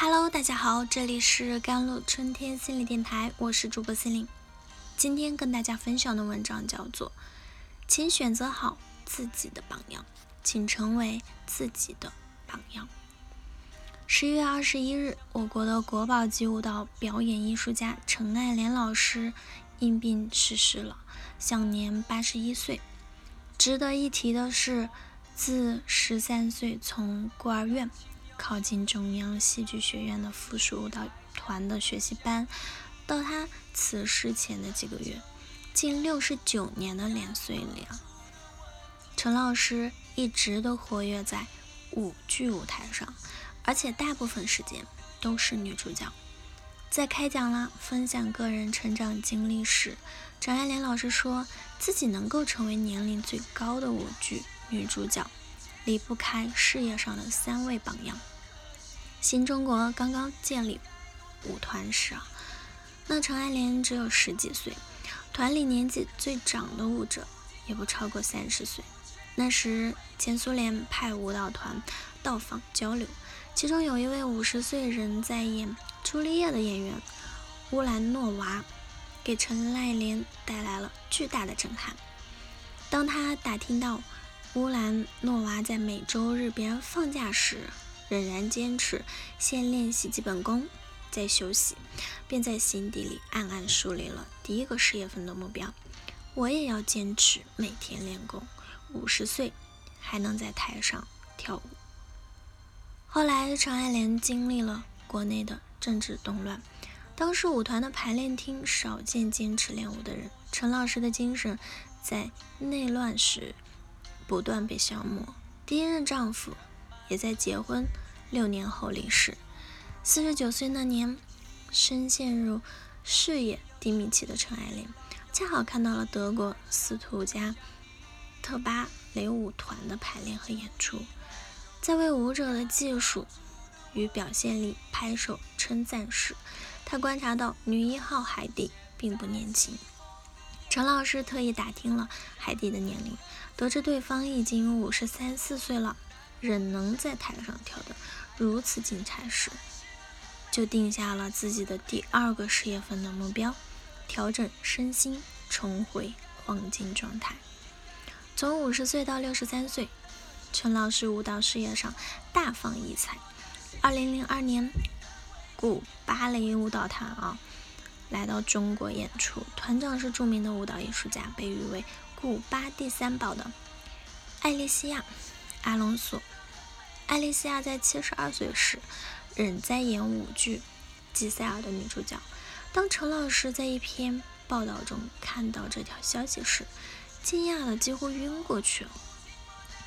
Hello，大家好，这里是甘露春天心理电台，我是主播心灵。今天跟大家分享的文章叫做《请选择好自己的榜样，请成为自己的榜样》。十一月二十一日，我国的国宝级舞蹈表演艺术家陈爱莲老师因病逝世了，享年八十一岁。值得一提的是，自十三岁从孤儿院。靠近中央戏剧学院的附属舞蹈团的学习班，到他辞世前的几个月，近六十九年的年岁里啊，陈老师一直都活跃在舞剧舞台上，而且大部分时间都是女主角。在开讲啦，分享个人成长经历时，张爱莲老师说自己能够成为年龄最高的舞剧女主角。离不开事业上的三位榜样。新中国刚刚建立舞团时啊，那陈爱莲只有十几岁，团里年纪最长的舞者也不超过三十岁。那时前苏联派舞蹈团到访交流，其中有一位五十岁仍在演朱丽叶的演员乌兰诺娃，给陈爱莲带来了巨大的震撼。当他打听到。乌兰诺娃在每周日别人放假时，仍然坚持先练习基本功，再休息，便在心底里暗暗树立了第一个事业份的目标：我也要坚持每天练功，五十岁还能在台上跳舞。后来，陈爱莲经历了国内的政治动乱，当时舞团的排练厅少见坚持练舞的人。陈老师的精神在内乱时。不断被消磨。第一任丈夫也在结婚六年后离世。四十九岁那年，深陷入事业低迷期的陈爱莲，恰好看到了德国斯图加特芭蕾舞团的排练和演出，在为舞者的技术与表现力拍手称赞时，他观察到女一号海蒂并不年轻。陈老师特意打听了海蒂的年龄，得知对方已经五十三四岁了，仍能在台上跳得如此精彩时，就定下了自己的第二个事业份的目标：调整身心，重回黄金状态。从五十岁到六十三岁，陈老师舞蹈事业上大放异彩。二零零二年，古芭蕾舞蹈团啊。来到中国演出，团长是著名的舞蹈艺术家，被誉为古巴第三宝的艾丽西亚·阿隆索。艾丽西亚在七十二岁时，仍在演舞剧《吉赛尔》的女主角。当陈老师在一篇报道中看到这条消息时，惊讶的几乎晕过去了。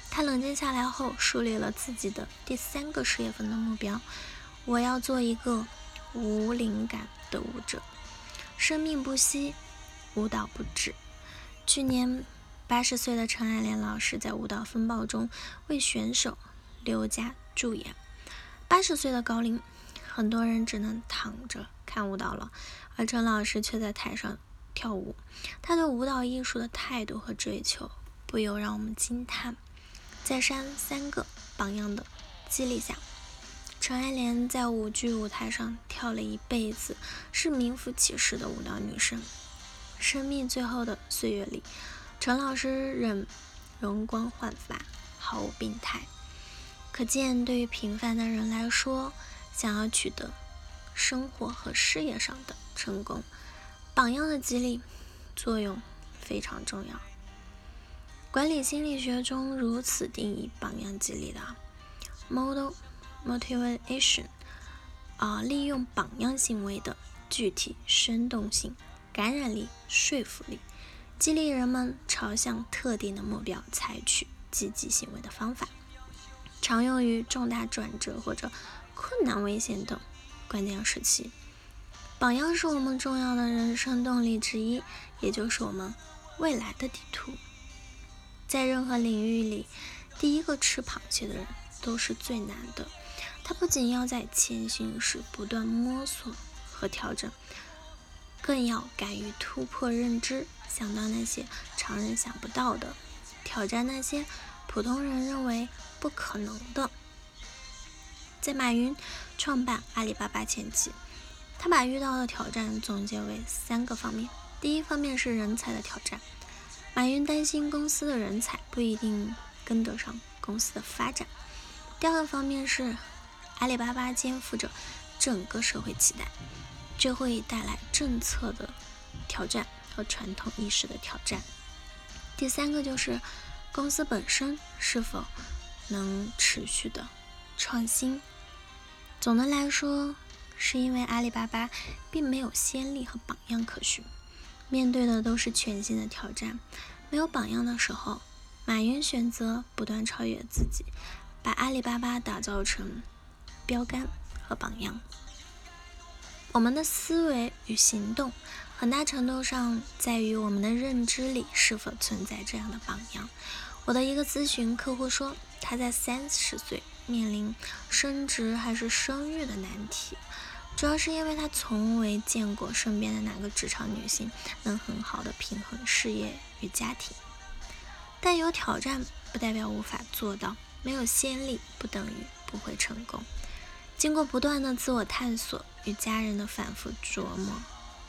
他冷静下来后，树立了自己的第三个事业份的目标：我要做一个无灵感。生命不息，舞蹈不止。去年八十岁的陈爱莲老师在《舞蹈风暴》中为选手刘佳助演。八十岁的高龄，很多人只能躺着看舞蹈了，而陈老师却在台上跳舞。他对舞蹈艺术的态度和追求，不由让我们惊叹。在三三个榜样的激励下。陈爱莲在舞剧舞台上跳了一辈子，是名副其实的舞蹈女神。生命最后的岁月里，陈老师仍容光焕发，毫无病态。可见，对于平凡的人来说，想要取得生活和事业上的成功，榜样的激励作用非常重要。管理心理学中如此定义榜样激励的：model。Motivation，啊，利用榜样行为的具体生动性、感染力、说服力，激励人们朝向特定的目标采取积极行为的方法，常用于重大转折或者困难、危险等关键时期。榜样是我们重要的人生动力之一，也就是我们未来的地图。在任何领域里，第一个吃螃蟹的人都是最难的。他不仅要在前行时不断摸索和调整，更要敢于突破认知，想到那些常人想不到的，挑战那些普通人认为不可能的。在马云创办阿里巴巴前期，他把遇到的挑战总结为三个方面。第一方面是人才的挑战，马云担心公司的人才不一定跟得上公司的发展。第二个方面是阿里巴巴肩负着整个社会期待，这会带来政策的挑战和传统意识的挑战。第三个就是公司本身是否能持续的创新。总的来说，是因为阿里巴巴并没有先例和榜样可循。面对的都是全新的挑战，没有榜样的时候，马云选择不断超越自己，把阿里巴巴打造成标杆和榜样。我们的思维与行动，很大程度上在于我们的认知里是否存在这样的榜样。我的一个咨询客户说，他在三十岁面临升职还是生育的难题。主要是因为他从未见过身边的哪个职场女性能很好的平衡事业与家庭。但有挑战不代表无法做到，没有先例不等于不会成功。经过不断的自我探索与家人的反复琢磨，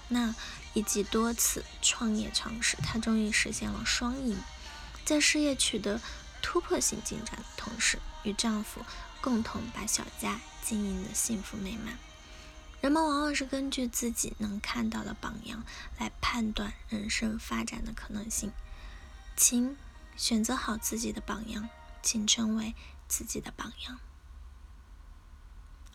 那以及多次创业尝试，他终于实现了双赢，在事业取得突破性进展的同时，与丈夫共同把小家经营的幸福美满。人们往往是根据自己能看到的榜样来判断人生发展的可能性，请选择好自己的榜样，请成为自己的榜样。